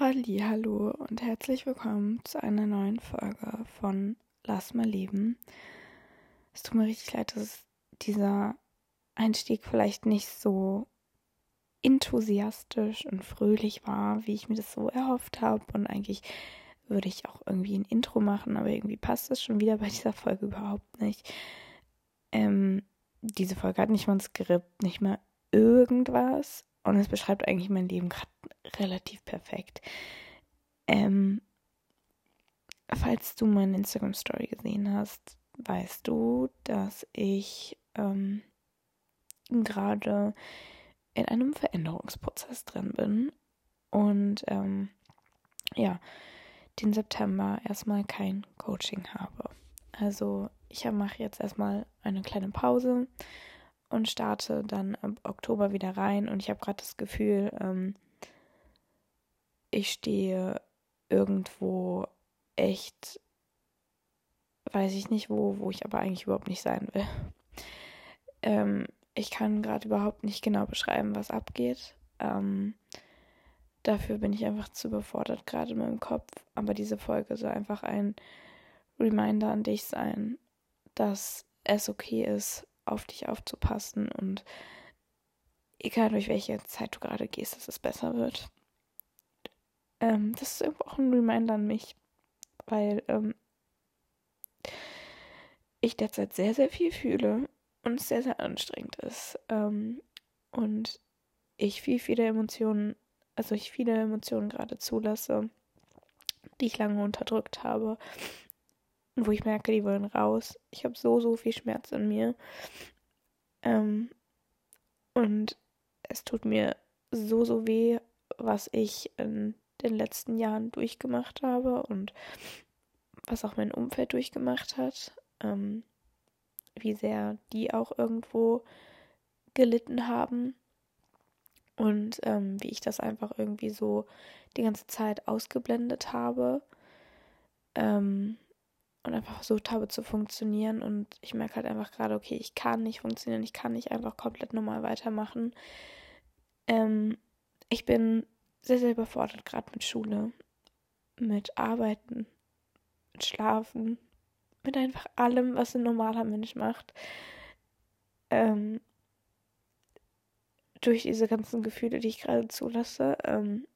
Hallo und herzlich willkommen zu einer neuen Folge von Lass mal leben. Es tut mir richtig leid, dass dieser Einstieg vielleicht nicht so enthusiastisch und fröhlich war, wie ich mir das so erhofft habe. Und eigentlich würde ich auch irgendwie ein Intro machen, aber irgendwie passt es schon wieder bei dieser Folge überhaupt nicht. Ähm, diese Folge hat nicht mal ein Skript, nicht mal irgendwas. Und es beschreibt eigentlich mein Leben gerade relativ perfekt. Ähm, falls du meine Instagram-Story gesehen hast, weißt du, dass ich ähm, gerade in einem Veränderungsprozess drin bin und ähm, ja, den September erstmal kein Coaching habe. Also ich mache jetzt erstmal eine kleine Pause und starte dann ab Oktober wieder rein und ich habe gerade das Gefühl, ähm, ich stehe irgendwo echt, weiß ich nicht wo, wo ich aber eigentlich überhaupt nicht sein will. Ähm, ich kann gerade überhaupt nicht genau beschreiben, was abgeht. Ähm, dafür bin ich einfach zu überfordert gerade in meinem Kopf. Aber diese Folge soll einfach ein Reminder an dich sein, dass es okay ist, auf dich aufzupassen und egal durch welche Zeit du gerade gehst, dass es besser wird. Ähm, das ist irgendwo auch ein Reminder an mich, weil ähm, ich derzeit sehr, sehr viel fühle und es sehr, sehr anstrengend ist. Ähm, und ich viel, viele Emotionen, also ich viele Emotionen gerade zulasse, die ich lange unterdrückt habe. Wo ich merke, die wollen raus. Ich habe so, so viel Schmerz in mir. Ähm, und es tut mir so, so weh, was ich in den letzten Jahren durchgemacht habe und was auch mein Umfeld durchgemacht hat. Ähm, wie sehr die auch irgendwo gelitten haben und ähm, wie ich das einfach irgendwie so die ganze Zeit ausgeblendet habe ähm, und einfach versucht habe zu funktionieren und ich merke halt einfach gerade, okay, ich kann nicht funktionieren, ich kann nicht einfach komplett normal weitermachen. Ähm, ich bin sehr, sehr überfordert gerade mit Schule, mit Arbeiten, mit Schlafen, mit einfach allem, was ein normaler Mensch macht. Ähm, durch diese ganzen Gefühle, die ich gerade zulasse. Ähm,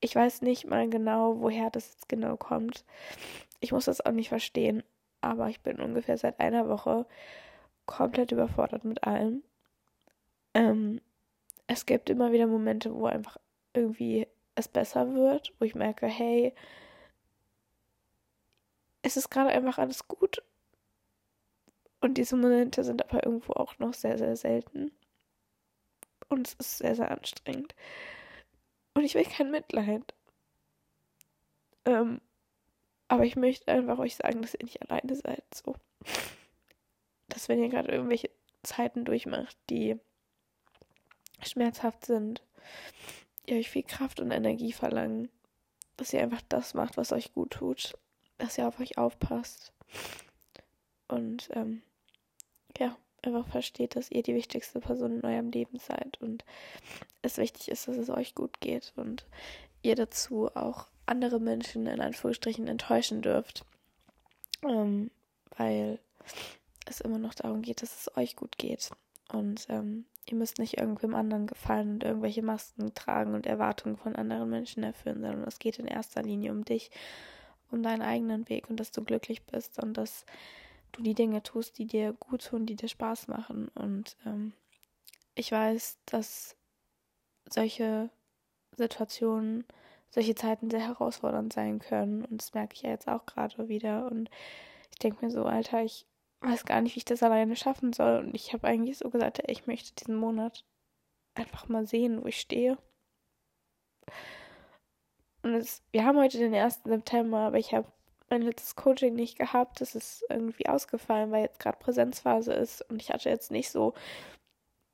ich weiß nicht mal genau, woher das jetzt genau kommt. Ich muss das auch nicht verstehen, aber ich bin ungefähr seit einer Woche komplett überfordert mit allem. Ähm, es gibt immer wieder Momente, wo einfach irgendwie es besser wird, wo ich merke, hey, es ist gerade einfach alles gut. Und diese Momente sind aber irgendwo auch noch sehr, sehr selten. Und es ist sehr, sehr anstrengend. Und ich will kein Mitleid. Ähm, aber ich möchte einfach euch sagen, dass ihr nicht alleine seid. So. Dass wenn ihr gerade irgendwelche Zeiten durchmacht, die schmerzhaft sind, ihr euch viel Kraft und Energie verlangen, dass ihr einfach das macht, was euch gut tut dass ihr auf euch aufpasst. Und ähm, ja, einfach versteht, dass ihr die wichtigste Person in eurem Leben seid und es wichtig ist, dass es euch gut geht und ihr dazu auch andere Menschen in Anführungsstrichen enttäuschen dürft. Ähm, weil es immer noch darum geht, dass es euch gut geht. Und ähm, ihr müsst nicht irgendwem anderen gefallen und irgendwelche Masken tragen und Erwartungen von anderen Menschen erfüllen, sondern es geht in erster Linie um dich um deinen eigenen Weg und dass du glücklich bist und dass du die Dinge tust, die dir gut tun, die dir Spaß machen. Und ähm, ich weiß, dass solche Situationen, solche Zeiten sehr herausfordernd sein können. Und das merke ich ja jetzt auch gerade wieder. Und ich denke mir so, Alter, ich weiß gar nicht, wie ich das alleine schaffen soll. Und ich habe eigentlich so gesagt, ich möchte diesen Monat einfach mal sehen, wo ich stehe. Und es, wir haben heute den 1. September, aber ich habe mein letztes Coaching nicht gehabt. Das ist irgendwie ausgefallen, weil jetzt gerade Präsenzphase ist und ich hatte jetzt nicht so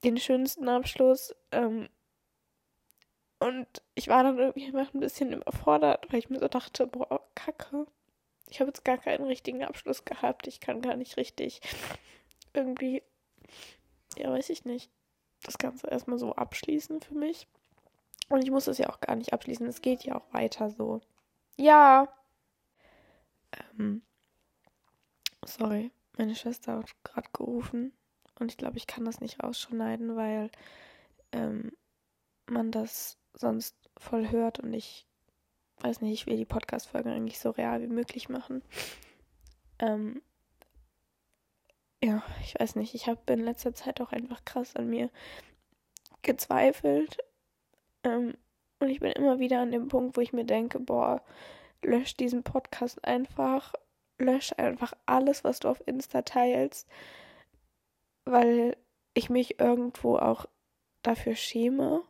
den schönsten Abschluss. Ähm, und ich war dann irgendwie einfach ein bisschen überfordert, weil ich mir so dachte, boah, kacke. Ich habe jetzt gar keinen richtigen Abschluss gehabt. Ich kann gar nicht richtig irgendwie, ja, weiß ich nicht, das Ganze erstmal so abschließen für mich. Und ich muss das ja auch gar nicht abschließen. Es geht ja auch weiter so. Ja. Ähm, sorry, meine Schwester hat gerade gerufen. Und ich glaube, ich kann das nicht rausschneiden, weil ähm, man das sonst voll hört. Und ich weiß nicht, ich will die Podcast-Folge eigentlich so real wie möglich machen. Ähm, ja, ich weiß nicht. Ich habe in letzter Zeit auch einfach krass an mir gezweifelt. Ähm, und ich bin immer wieder an dem Punkt, wo ich mir denke, boah, lösch diesen Podcast einfach. Lösch einfach alles, was du auf Insta teilst. Weil ich mich irgendwo auch dafür schäme.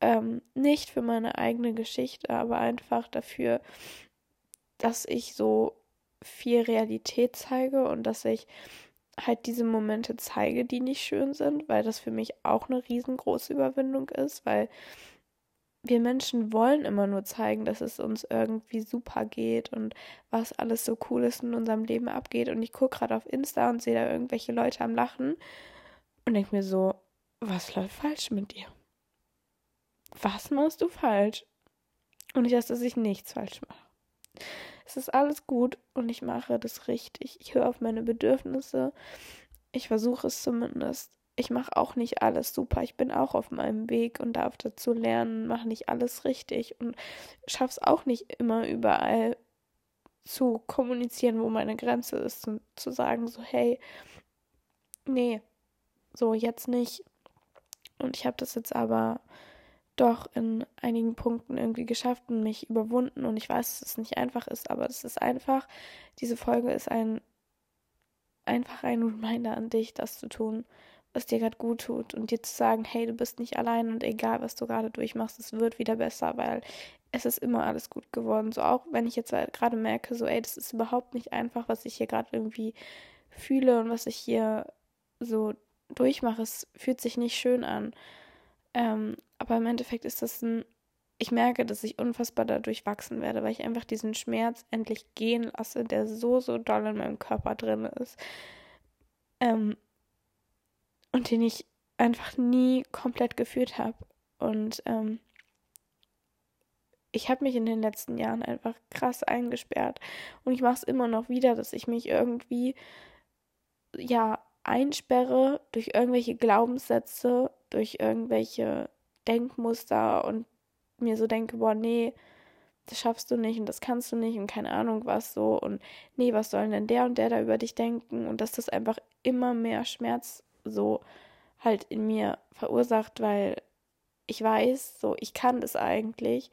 Ähm, nicht für meine eigene Geschichte, aber einfach dafür, dass ich so viel Realität zeige und dass ich halt diese Momente zeige, die nicht schön sind, weil das für mich auch eine riesengroße Überwindung ist, weil wir Menschen wollen immer nur zeigen, dass es uns irgendwie super geht und was alles so cool ist in unserem Leben abgeht. Und ich gucke gerade auf Insta und sehe da irgendwelche Leute am Lachen und denke mir so, was läuft falsch mit dir? Was machst du falsch? Und ich weiß, dass ich nichts falsch mache. Es ist alles gut und ich mache das richtig. Ich höre auf meine Bedürfnisse. Ich versuche es zumindest. Ich mache auch nicht alles super. Ich bin auch auf meinem Weg und darf dazu lernen, mache nicht alles richtig und schaffe es auch nicht immer überall zu kommunizieren, wo meine Grenze ist und zu sagen so, hey, nee, so jetzt nicht. Und ich habe das jetzt aber doch in einigen Punkten irgendwie geschafft und mich überwunden. Und ich weiß, dass es nicht einfach ist, aber es ist einfach, diese Folge ist ein einfach ein Reminder an dich, das zu tun, was dir gerade gut tut und dir zu sagen, hey, du bist nicht allein und egal, was du gerade durchmachst, es wird wieder besser, weil es ist immer alles gut geworden. So auch wenn ich jetzt gerade merke, so, ey, das ist überhaupt nicht einfach, was ich hier gerade irgendwie fühle und was ich hier so durchmache. Es fühlt sich nicht schön an. Ähm, aber im Endeffekt ist das ein, ich merke, dass ich unfassbar dadurch wachsen werde, weil ich einfach diesen Schmerz endlich gehen lasse, der so, so doll in meinem Körper drin ist. Ähm, und den ich einfach nie komplett geführt habe. Und ähm, ich habe mich in den letzten Jahren einfach krass eingesperrt. Und ich mache es immer noch wieder, dass ich mich irgendwie, ja, einsperre durch irgendwelche Glaubenssätze, durch irgendwelche Denkmuster und mir so denke, boah, nee, das schaffst du nicht und das kannst du nicht und keine Ahnung was so und nee, was sollen denn der und der da über dich denken und dass das einfach immer mehr Schmerz so halt in mir verursacht, weil ich weiß, so ich kann das eigentlich,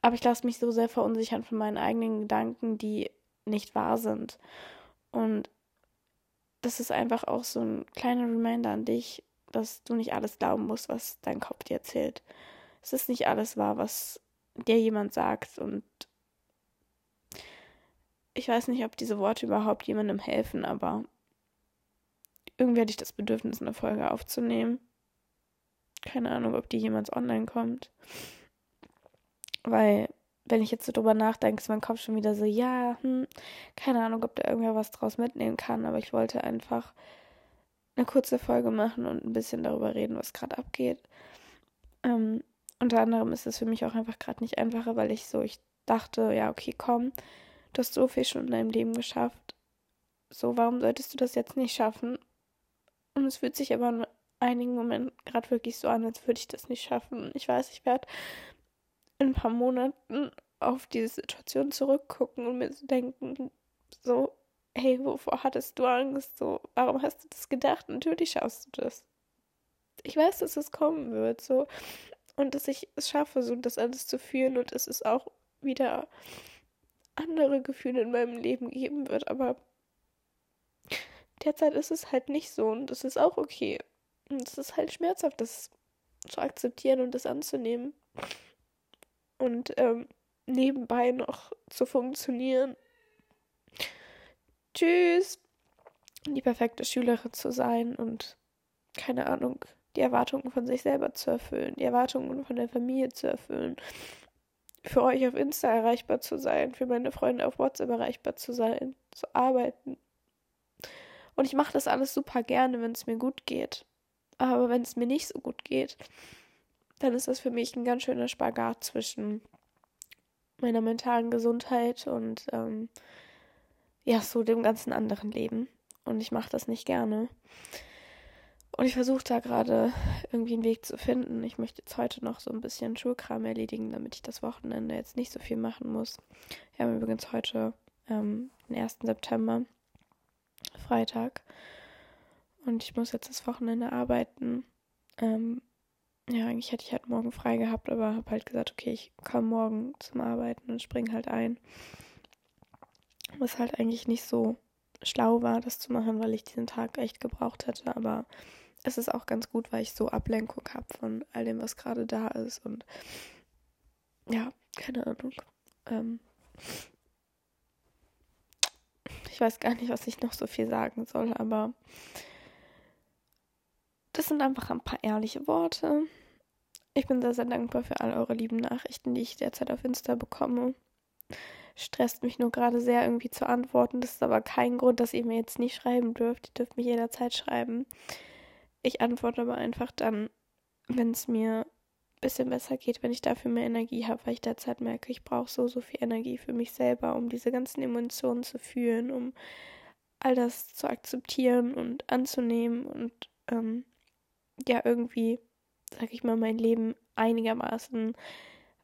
aber ich lasse mich so sehr verunsichern von meinen eigenen Gedanken, die nicht wahr sind. Und das ist einfach auch so ein kleiner Reminder an dich, dass du nicht alles glauben musst, was dein Kopf dir erzählt. Es ist nicht alles wahr, was dir jemand sagt und ich weiß nicht, ob diese Worte überhaupt jemandem helfen, aber irgendwie hatte ich das Bedürfnis, eine Folge aufzunehmen. Keine Ahnung, ob die jemals online kommt. Weil, wenn ich jetzt so drüber nachdenke, ist mein Kopf schon wieder so, ja, hm, keine Ahnung, ob da irgendwer was draus mitnehmen kann, aber ich wollte einfach eine kurze Folge machen und ein bisschen darüber reden, was gerade abgeht. Ähm, unter anderem ist es für mich auch einfach gerade nicht einfacher, weil ich so, ich dachte, ja, okay, komm, du hast so viel schon in deinem Leben geschafft. So, warum solltest du das jetzt nicht schaffen? Und es fühlt sich aber in einigen Momenten gerade wirklich so an, als würde ich das nicht schaffen. Ich weiß, ich werde in ein paar Monaten auf diese Situation zurückgucken und mir so denken, so, hey, wovor hattest du Angst? So, warum hast du das gedacht? Natürlich schaffst du das. Ich weiß, dass es kommen wird, so. Und dass ich es schaffe, so das alles zu fühlen und dass es auch wieder andere Gefühle in meinem Leben geben wird, aber derzeit ist es halt nicht so und das ist auch okay. Und es ist halt schmerzhaft, das zu akzeptieren und das anzunehmen. Und ähm, nebenbei noch zu funktionieren tschüss, die perfekte Schülerin zu sein und keine Ahnung, die Erwartungen von sich selber zu erfüllen, die Erwartungen von der Familie zu erfüllen, für euch auf Insta erreichbar zu sein, für meine Freunde auf WhatsApp erreichbar zu sein, zu arbeiten. Und ich mache das alles super gerne, wenn es mir gut geht. Aber wenn es mir nicht so gut geht, dann ist das für mich ein ganz schöner Spagat zwischen meiner mentalen Gesundheit und ähm, ja, so dem ganzen anderen Leben. Und ich mache das nicht gerne. Und ich versuche da gerade irgendwie einen Weg zu finden. Ich möchte jetzt heute noch so ein bisschen Schulkram erledigen, damit ich das Wochenende jetzt nicht so viel machen muss. Wir haben übrigens heute ähm, den 1. September, Freitag. Und ich muss jetzt das Wochenende arbeiten. Ähm, ja, eigentlich hätte ich halt morgen frei gehabt, aber habe halt gesagt, okay, ich komme morgen zum Arbeiten und springe halt ein. Was halt eigentlich nicht so schlau war, das zu machen, weil ich diesen Tag echt gebraucht hätte. Aber es ist auch ganz gut, weil ich so Ablenkung habe von all dem, was gerade da ist. Und ja, keine Ahnung. Ähm, ich weiß gar nicht, was ich noch so viel sagen soll, aber das sind einfach ein paar ehrliche Worte. Ich bin sehr, sehr dankbar für all eure lieben Nachrichten, die ich derzeit auf Insta bekomme. Stresst mich nur gerade sehr, irgendwie zu antworten. Das ist aber kein Grund, dass ihr mir jetzt nicht schreiben dürft. Ihr dürft mich jederzeit schreiben. Ich antworte aber einfach dann, wenn es mir ein bisschen besser geht, wenn ich dafür mehr Energie habe, weil ich derzeit merke, ich brauche so, so viel Energie für mich selber, um diese ganzen Emotionen zu fühlen, um all das zu akzeptieren und anzunehmen und ähm, ja irgendwie, sag ich mal, mein Leben einigermaßen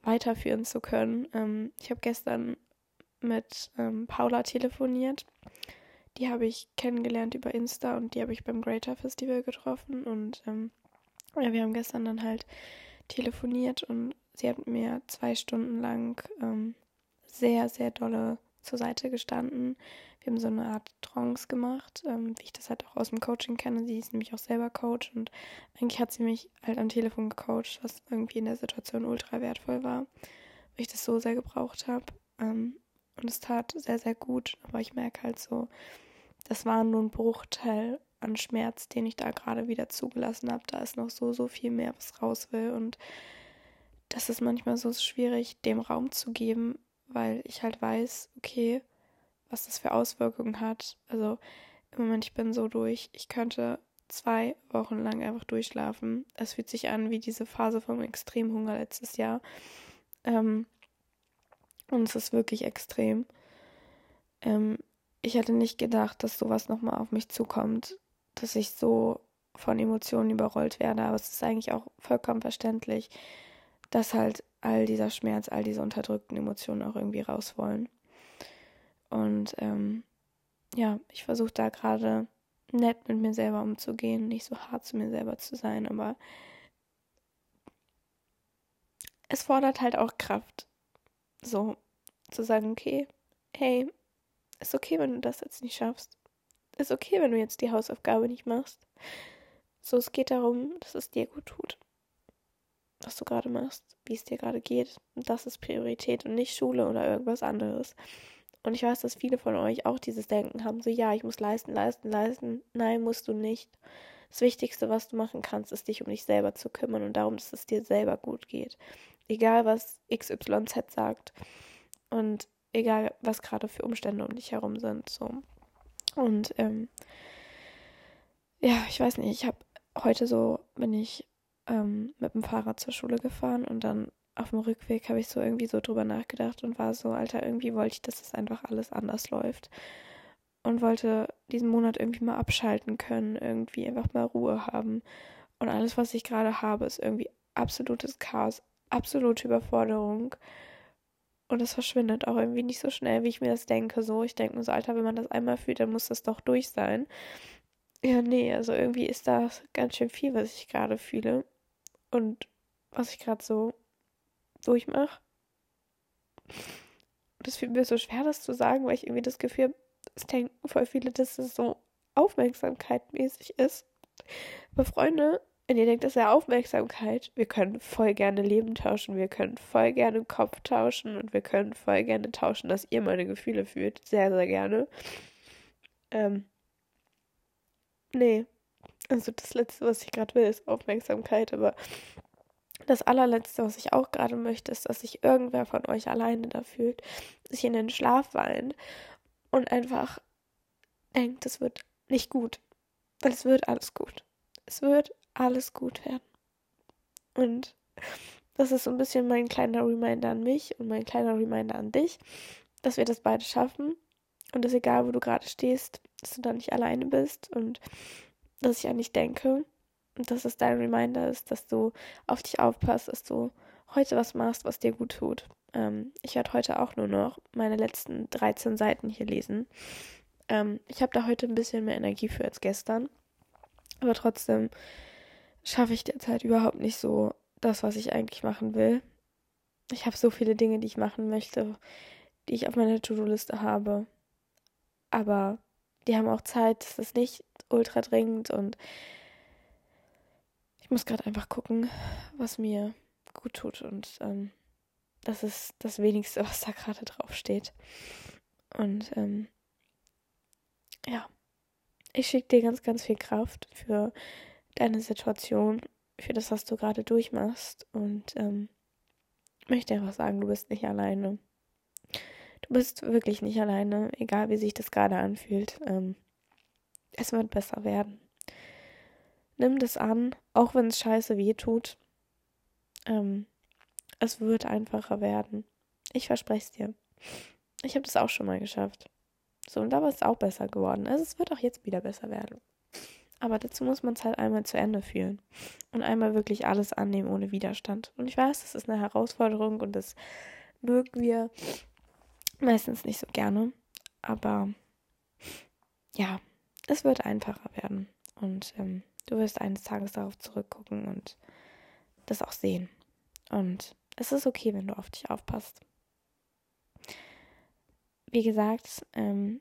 weiterführen zu können. Ähm, ich habe gestern mit ähm, Paula telefoniert. Die habe ich kennengelernt über Insta und die habe ich beim Greater Festival getroffen. Und ähm, ja, wir haben gestern dann halt telefoniert und sie hat mir zwei Stunden lang ähm, sehr, sehr dolle zur Seite gestanden. Wir haben so eine Art Trance gemacht, ähm, wie ich das halt auch aus dem Coaching kenne. Sie ist nämlich auch selber Coach und eigentlich hat sie mich halt am Telefon gecoacht, was irgendwie in der Situation ultra wertvoll war, weil ich das so sehr gebraucht habe. Ähm, und es tat sehr, sehr gut, aber ich merke halt so, das war nur ein Bruchteil an Schmerz, den ich da gerade wieder zugelassen habe. Da ist noch so, so viel mehr, was raus will. Und das ist manchmal so schwierig, dem Raum zu geben, weil ich halt weiß, okay, was das für Auswirkungen hat. Also im Moment, ich bin so durch, ich könnte zwei Wochen lang einfach durchschlafen. Es fühlt sich an wie diese Phase vom Extremhunger letztes Jahr. Ähm, und es ist wirklich extrem. Ähm, ich hätte nicht gedacht, dass sowas nochmal auf mich zukommt, dass ich so von Emotionen überrollt werde. Aber es ist eigentlich auch vollkommen verständlich, dass halt all dieser Schmerz, all diese unterdrückten Emotionen auch irgendwie raus wollen. Und ähm, ja, ich versuche da gerade nett mit mir selber umzugehen, nicht so hart zu mir selber zu sein, aber es fordert halt auch Kraft. So zu sagen, okay, hey, ist okay, wenn du das jetzt nicht schaffst. Ist okay, wenn du jetzt die Hausaufgabe nicht machst. So, es geht darum, dass es dir gut tut was du gerade machst, wie es dir gerade geht. Und das ist Priorität und nicht Schule oder irgendwas anderes. Und ich weiß, dass viele von euch auch dieses Denken haben, so ja, ich muss leisten, leisten, leisten. Nein, musst du nicht. Das Wichtigste, was du machen kannst, ist dich um dich selber zu kümmern und darum, dass es dir selber gut geht. Egal, was XYZ sagt und egal, was gerade für Umstände um dich herum sind. So. Und ähm, ja, ich weiß nicht, ich habe heute so, wenn ich ähm, mit dem Fahrrad zur Schule gefahren und dann auf dem Rückweg habe ich so irgendwie so drüber nachgedacht und war so, Alter, irgendwie wollte ich, dass das einfach alles anders läuft. Und wollte diesen Monat irgendwie mal abschalten können, irgendwie einfach mal Ruhe haben. Und alles, was ich gerade habe, ist irgendwie absolutes Chaos, absolute Überforderung. Und das verschwindet auch irgendwie nicht so schnell, wie ich mir das denke. So, ich denke mir so, Alter, wenn man das einmal fühlt, dann muss das doch durch sein. Ja, nee, also irgendwie ist das ganz schön viel, was ich gerade fühle und was ich gerade so durchmache. Das fühlt mir so schwer, das zu sagen, weil ich irgendwie das Gefühl habe, es denken voll viele, dass es so aufmerksamkeitmäßig ist. Aber Freunde, wenn ihr denkt, das ist ja Aufmerksamkeit, wir können voll gerne Leben tauschen, wir können voll gerne Kopf tauschen und wir können voll gerne tauschen, dass ihr meine Gefühle fühlt. Sehr, sehr gerne. Ähm, nee, also das Letzte, was ich gerade will, ist Aufmerksamkeit, aber das allerletzte, was ich auch gerade möchte, ist, dass sich irgendwer von euch alleine da fühlt, sich in den Schlaf weint und einfach denkt, es wird nicht gut. Weil es wird alles gut. Es wird alles gut werden. Und Das ist so ein bisschen mein kleiner Reminder an mich und mein kleiner Reminder an dich, dass wir das beide schaffen. Und dass egal, wo du gerade stehst, dass du da nicht alleine bist und dass ich an dich denke dass es dein Reminder ist, dass du auf dich aufpasst, dass du heute was machst, was dir gut tut. Ähm, ich werde heute auch nur noch meine letzten 13 Seiten hier lesen. Ähm, ich habe da heute ein bisschen mehr Energie für als gestern. Aber trotzdem schaffe ich derzeit überhaupt nicht so das, was ich eigentlich machen will. Ich habe so viele Dinge, die ich machen möchte, die ich auf meiner To-Do-Liste habe. Aber die haben auch Zeit, das ist nicht ultra dringend und ich muss gerade einfach gucken, was mir gut tut und ähm, das ist das wenigste, was da gerade drauf steht. Und ähm, ja, ich schicke dir ganz, ganz viel Kraft für deine Situation, für das, was du gerade durchmachst und ähm, möchte einfach sagen, du bist nicht alleine. Du bist wirklich nicht alleine, egal wie sich das gerade anfühlt. Ähm, es wird besser werden. Nimm das an, auch wenn es scheiße weh tut. Ähm, es wird einfacher werden. Ich verspreche es dir. Ich habe das auch schon mal geschafft. So, und da war es auch besser geworden. Also es wird auch jetzt wieder besser werden. Aber dazu muss man es halt einmal zu Ende fühlen. Und einmal wirklich alles annehmen ohne Widerstand. Und ich weiß, das ist eine Herausforderung und das mögen wir meistens nicht so gerne. Aber ja, es wird einfacher werden. Und ähm, du wirst eines Tages darauf zurückgucken und das auch sehen. Und es ist okay, wenn du auf dich aufpasst. Wie gesagt, ähm,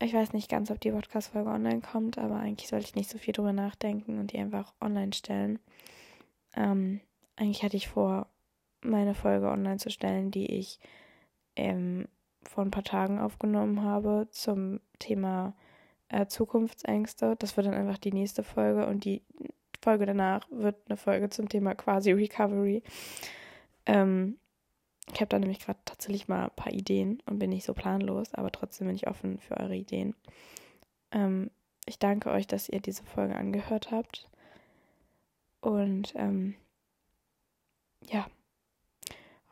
ich weiß nicht ganz, ob die Podcast-Folge online kommt, aber eigentlich sollte ich nicht so viel drüber nachdenken und die einfach online stellen. Ähm, eigentlich hatte ich vor, meine Folge online zu stellen, die ich ähm, vor ein paar Tagen aufgenommen habe zum Thema äh, Zukunftsängste. Das wird dann einfach die nächste Folge und die Folge danach wird eine Folge zum Thema quasi Recovery. Ähm, ich habe da nämlich gerade tatsächlich mal ein paar Ideen und bin nicht so planlos, aber trotzdem bin ich offen für eure Ideen. Ähm, ich danke euch, dass ihr diese Folge angehört habt. Und ähm, ja,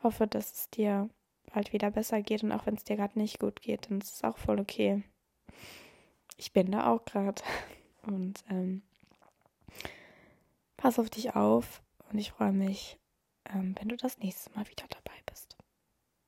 hoffe, dass es dir bald wieder besser geht und auch wenn es dir gerade nicht gut geht, dann ist es auch voll okay. Ich bin da auch gerade und ähm, pass auf dich auf und ich freue mich, ähm, wenn du das nächste Mal wieder dabei bist.